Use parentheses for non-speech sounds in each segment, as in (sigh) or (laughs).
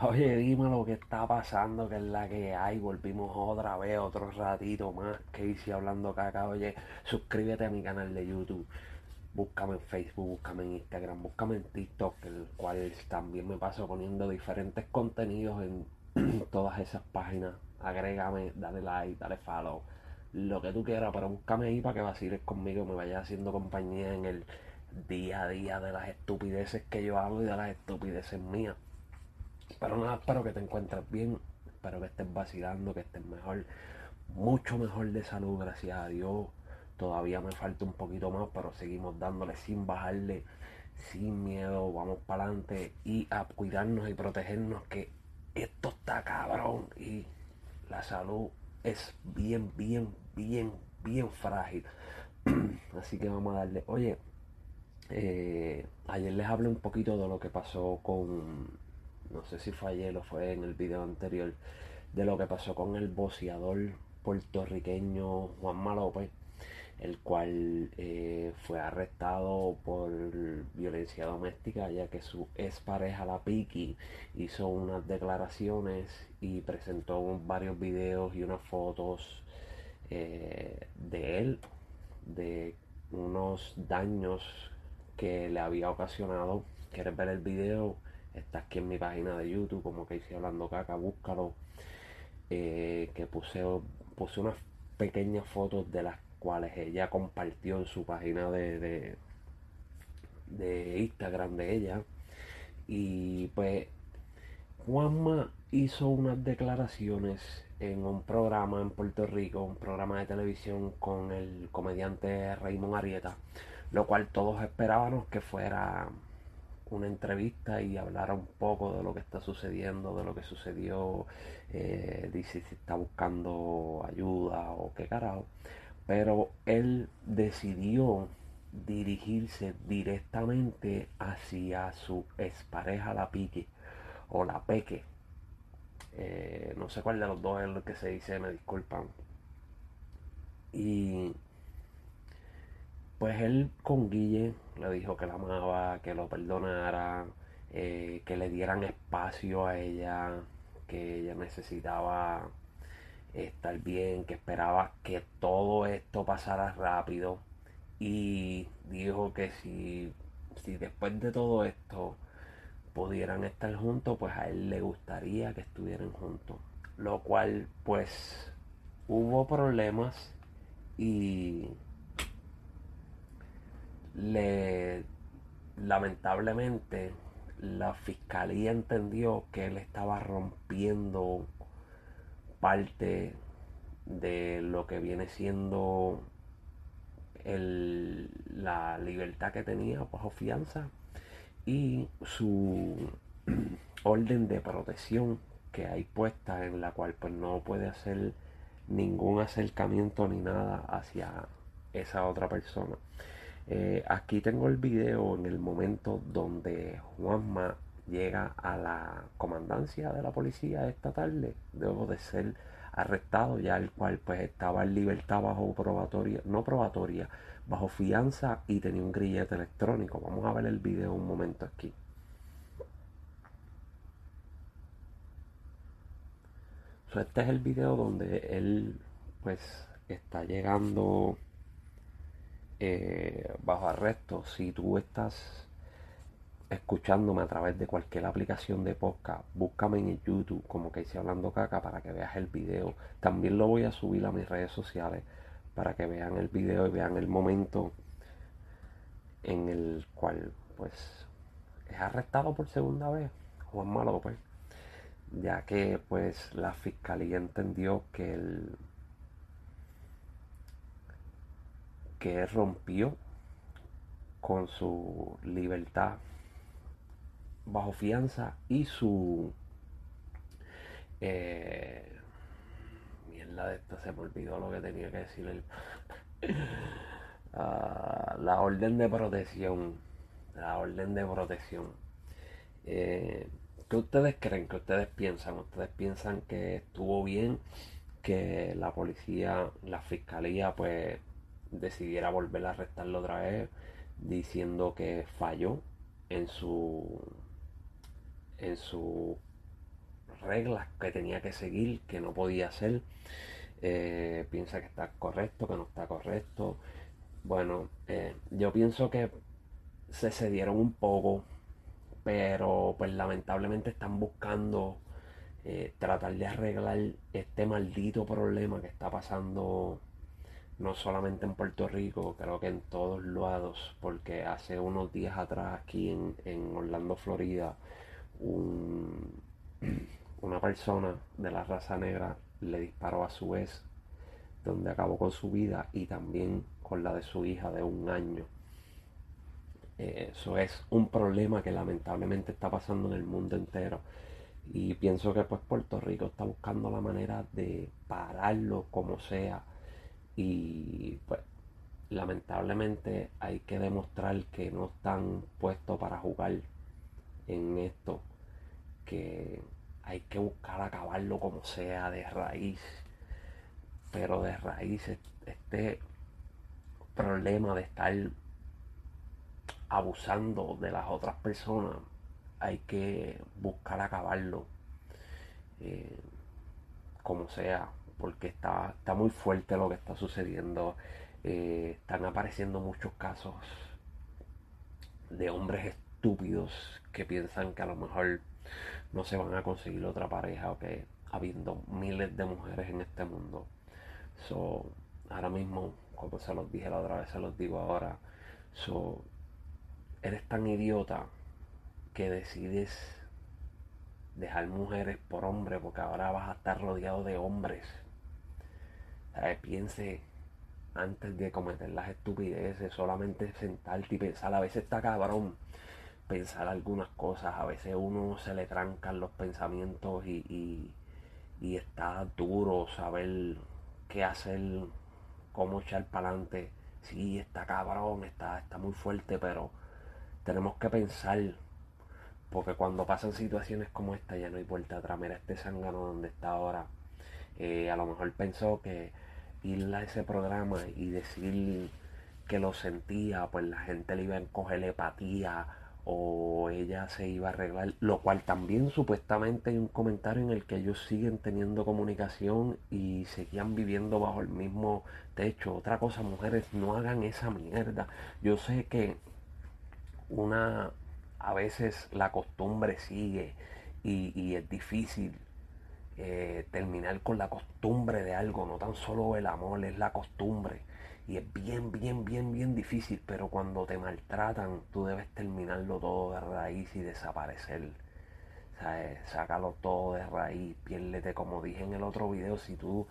Oye, dime lo que está pasando, que es la que hay. Volvimos otra vez, otro ratito más. Que hice hablando caca. Oye, suscríbete a mi canal de YouTube. Búscame en Facebook, búscame en Instagram, búscame en TikTok, el cual también me paso poniendo diferentes contenidos en (clears throat) todas esas páginas. Agrégame, dale like, dale follow, lo que tú quieras, pero búscame ahí para que vaciles conmigo, me vayas haciendo compañía en el día a día de las estupideces que yo hago y de las estupideces mías. Pero nada, espero que te encuentres bien, espero que estés vacilando, que estés mejor, mucho mejor de salud, gracias a Dios. Todavía me falta un poquito más, pero seguimos dándole sin bajarle, sin miedo, vamos para adelante y a cuidarnos y protegernos que esto está cabrón y la salud es bien, bien, bien, bien frágil. (clears throat) Así que vamos a darle, oye, eh, ayer les hablé un poquito de lo que pasó con no sé si fue ayer o fue en el video anterior, de lo que pasó con el boceador puertorriqueño Juan López, el cual eh, fue arrestado por violencia doméstica, ya que su ex pareja, la Piki, hizo unas declaraciones y presentó varios videos y unas fotos eh, de él, de unos daños que le había ocasionado. ¿Quieres ver el video? Está aquí en mi página de YouTube, como que hice hablando caca, búscalo. Eh, que puse, puse unas pequeñas fotos de las cuales ella compartió en su página de, de, Instagram de ella. Y pues Juanma hizo unas declaraciones en un programa en Puerto Rico, un programa de televisión con el comediante Raymond Arieta, lo cual todos esperábamos que fuera una entrevista y hablar un poco de lo que está sucediendo, de lo que sucedió, eh, dice si está buscando ayuda o qué carajo. Pero él decidió dirigirse directamente hacia su expareja la Pique o la Peque. Eh, no sé cuál de los dos es lo que se dice, me disculpan. Y pues él con Guille le dijo que la amaba, que lo perdonara, eh, que le dieran espacio a ella, que ella necesitaba estar bien, que esperaba que todo esto pasara rápido y dijo que si, si después de todo esto pudieran estar juntos, pues a él le gustaría que estuvieran juntos. Lo cual pues hubo problemas y le lamentablemente la fiscalía entendió que él estaba rompiendo parte de lo que viene siendo el, la libertad que tenía bajo fianza y su (clears throat) orden de protección que hay puesta en la cual pues no puede hacer ningún acercamiento ni nada hacia esa otra persona. Eh, aquí tengo el video en el momento donde Juanma llega a la comandancia de la policía esta tarde, luego de ser arrestado, ya el cual pues estaba en libertad bajo probatoria, no probatoria, bajo fianza y tenía un grillete electrónico. Vamos a ver el video un momento aquí. este es el video donde él pues está llegando eh, bajo arresto, si tú estás escuchándome a través de cualquier aplicación de podcast, búscame en YouTube como que hice hablando caca para que veas el video. También lo voy a subir a mis redes sociales para que vean el video y vean el momento en el cual pues es arrestado por segunda vez Juan López ya que pues la fiscalía entendió que el que rompió con su libertad bajo fianza y su eh, mierda de esta se me olvidó lo que tenía que decir el, (laughs) ah, la orden de protección la orden de protección eh, ¿qué ustedes creen? ¿qué ustedes piensan? ¿ustedes piensan que estuvo bien que la policía la fiscalía pues decidiera volver a arrestarlo otra vez diciendo que falló en su en su reglas que tenía que seguir, que no podía hacer. Eh, piensa que está correcto, que no está correcto. Bueno, eh, yo pienso que se cedieron un poco, pero pues lamentablemente están buscando eh, tratar de arreglar este maldito problema que está pasando no solamente en Puerto Rico, creo que en todos lados, porque hace unos días atrás aquí en, Orlando, Florida, (clears throat) una persona de la raza negra le disparó a su vez, donde acabó con su vida y también con la de su hija de un año. Eh, eso es un problema que lamentablemente está pasando en el mundo entero. Y pienso que pues Puerto Rico está buscando la manera de pararlo como sea y pues lamentablemente hay que demostrar que no están puestos para jugar en esto, que hay que buscar acabarlo como sea de raíz, pero de raíz este problema de estar abusando de las otras personas, hay que buscar acabarlo eh, como sea, porque está, está muy fuerte lo que está sucediendo. Eh, están apareciendo muchos casos de hombres estúpidos que piensan que a lo mejor no se van a conseguir otra pareja o que habiendo miles de mujeres en este mundo. So, ahora mismo, como se los dije la otra vez, se los digo ahora. So, eres tan idiota que decides dejar mujeres por hombres porque ahora vas a estar rodeado de hombres piense antes de cometer las estupideces, solamente sentarte y pensar, a veces está cabrón pensar algunas cosas, a veces uno se le trancan los pensamientos y, y, está duro saber qué hacer, cómo echar para adelante. Sí, está cabrón, está, está muy fuerte, pero tenemos que pensar, porque cuando pasan situaciones como esta ya no hay vuelta atrás. Mira este zángano donde está ahora. Eh, a lo mejor pensó que ir a ese programa y decir que lo sentía, pues la gente le iba a coger empatía o ella se iba a arreglar, lo cual también supuestamente hay un comentario en el que ellos siguen teniendo comunicación y seguían viviendo bajo el mismo techo. Otra cosa, mujeres, no hagan esa mierda. Yo sé que una, a veces la costumbre sigue y es difícil eh, terminar con la costumbre de algo, no tan solo el amor, es la costumbre. Y es bien, bien, bien, bien difícil, pero cuando te maltratan, tú debes terminarlo todo de raíz y desaparecer. Sácalo todo de raíz, piérdete, como dije en el otro video, si tú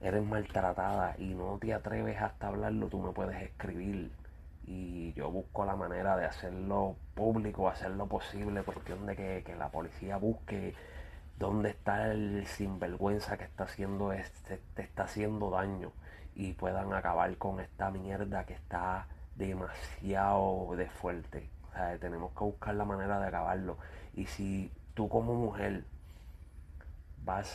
eres maltratada y no te atreves hasta hablarlo, tú me puedes escribir. Y yo busco la manera de hacerlo público, hacerlo posible, cuestión de que, que la policía busque dónde está el sinvergüenza que está haciendo este, te está haciendo daño y puedan acabar con esta mierda que está demasiado de fuerte. tenemos que buscar la manera de acabarlo. Y si tú como mujer vas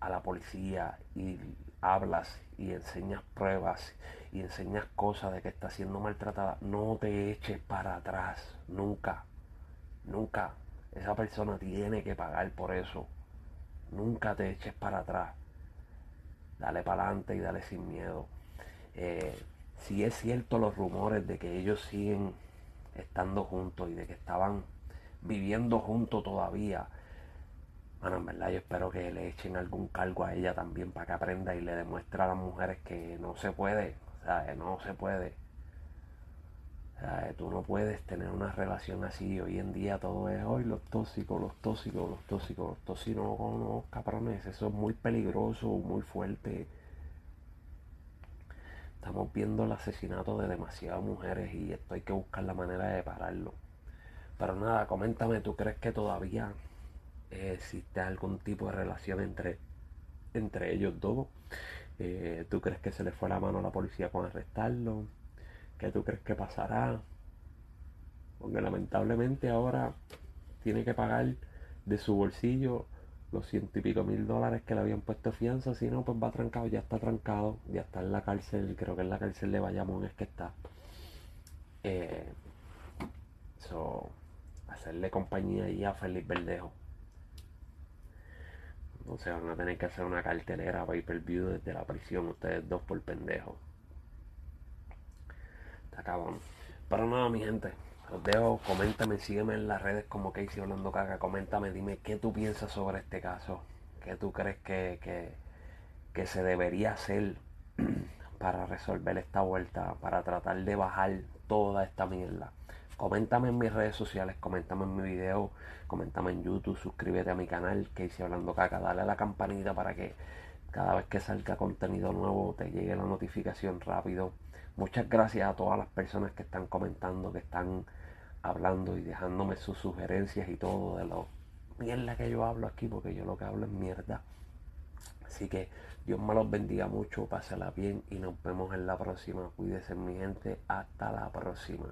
a la policía y hablas y enseñas pruebas y enseñas cosas de que está siendo maltratada, no te eches para atrás, nunca, nunca. Esa persona tiene que pagar por eso. Nunca te eches para atrás. Dale para adelante y dale sin miedo. Eh, si es cierto los rumores de que ellos siguen estando juntos y de que estaban viviendo juntos todavía, bueno, en verdad yo espero que le echen algún cargo a ella también para que aprenda y le demuestre a las mujeres que no se puede, o sea, no se puede tú no puedes tener una relación así. Hoy en día todo es hoy los tóxicos, los tóxicos, los tóxicos, los tóxicos con los caprones. Eso es muy peligroso, muy fuerte. Estamos viendo el asesinato de demasiadas mujeres y esto hay que buscar la manera de pararlo. Pero nada, coméntame, ¿tú crees que todavía existe algún tipo de relación entre, entre ellos dos? Eh, ¿Tú crees que se le fue la mano a la policía con arrestarlo? ¿Qué tú crees que pasará? Porque lamentablemente ahora tiene que pagar de su bolsillo los ciento y pico mil dólares que le habían puesto fianza, si no, pues va trancado, ya está trancado, ya está en la cárcel, creo que en la cárcel de Bayamón es que está. Eh, hacerle compañía ahí a Félix Verdejo. Entonces van a tener que hacer una cartelera pay per view desde la prisión, ustedes dos por pendejo. Está cabrón. Pero nada, mi gente. Os dejo, coméntame, sígueme en las redes como Casey Hablando Caca. Coméntame, dime qué tú piensas sobre este caso. ¿Qué tú crees que, que, que se debería hacer (clears throat) para resolver esta vuelta? Para tratar de bajar toda esta mierda. Coméntame en mis redes sociales, coméntame en mi video, coméntame en YouTube, suscríbete a mi canal, Casey Hablando Caca, dale a la campanita para que cada vez que salga contenido nuevo te llegue la notificación rápido. Muchas gracias a todas las personas que están comentando, que están hablando y dejándome sus sugerencias y todo de lo mierda que yo hablo aquí, porque yo lo que hablo es mierda. Así que Dios me los bendiga mucho, pásela bien y nos vemos en la próxima. Cuídense mi gente, hasta la próxima.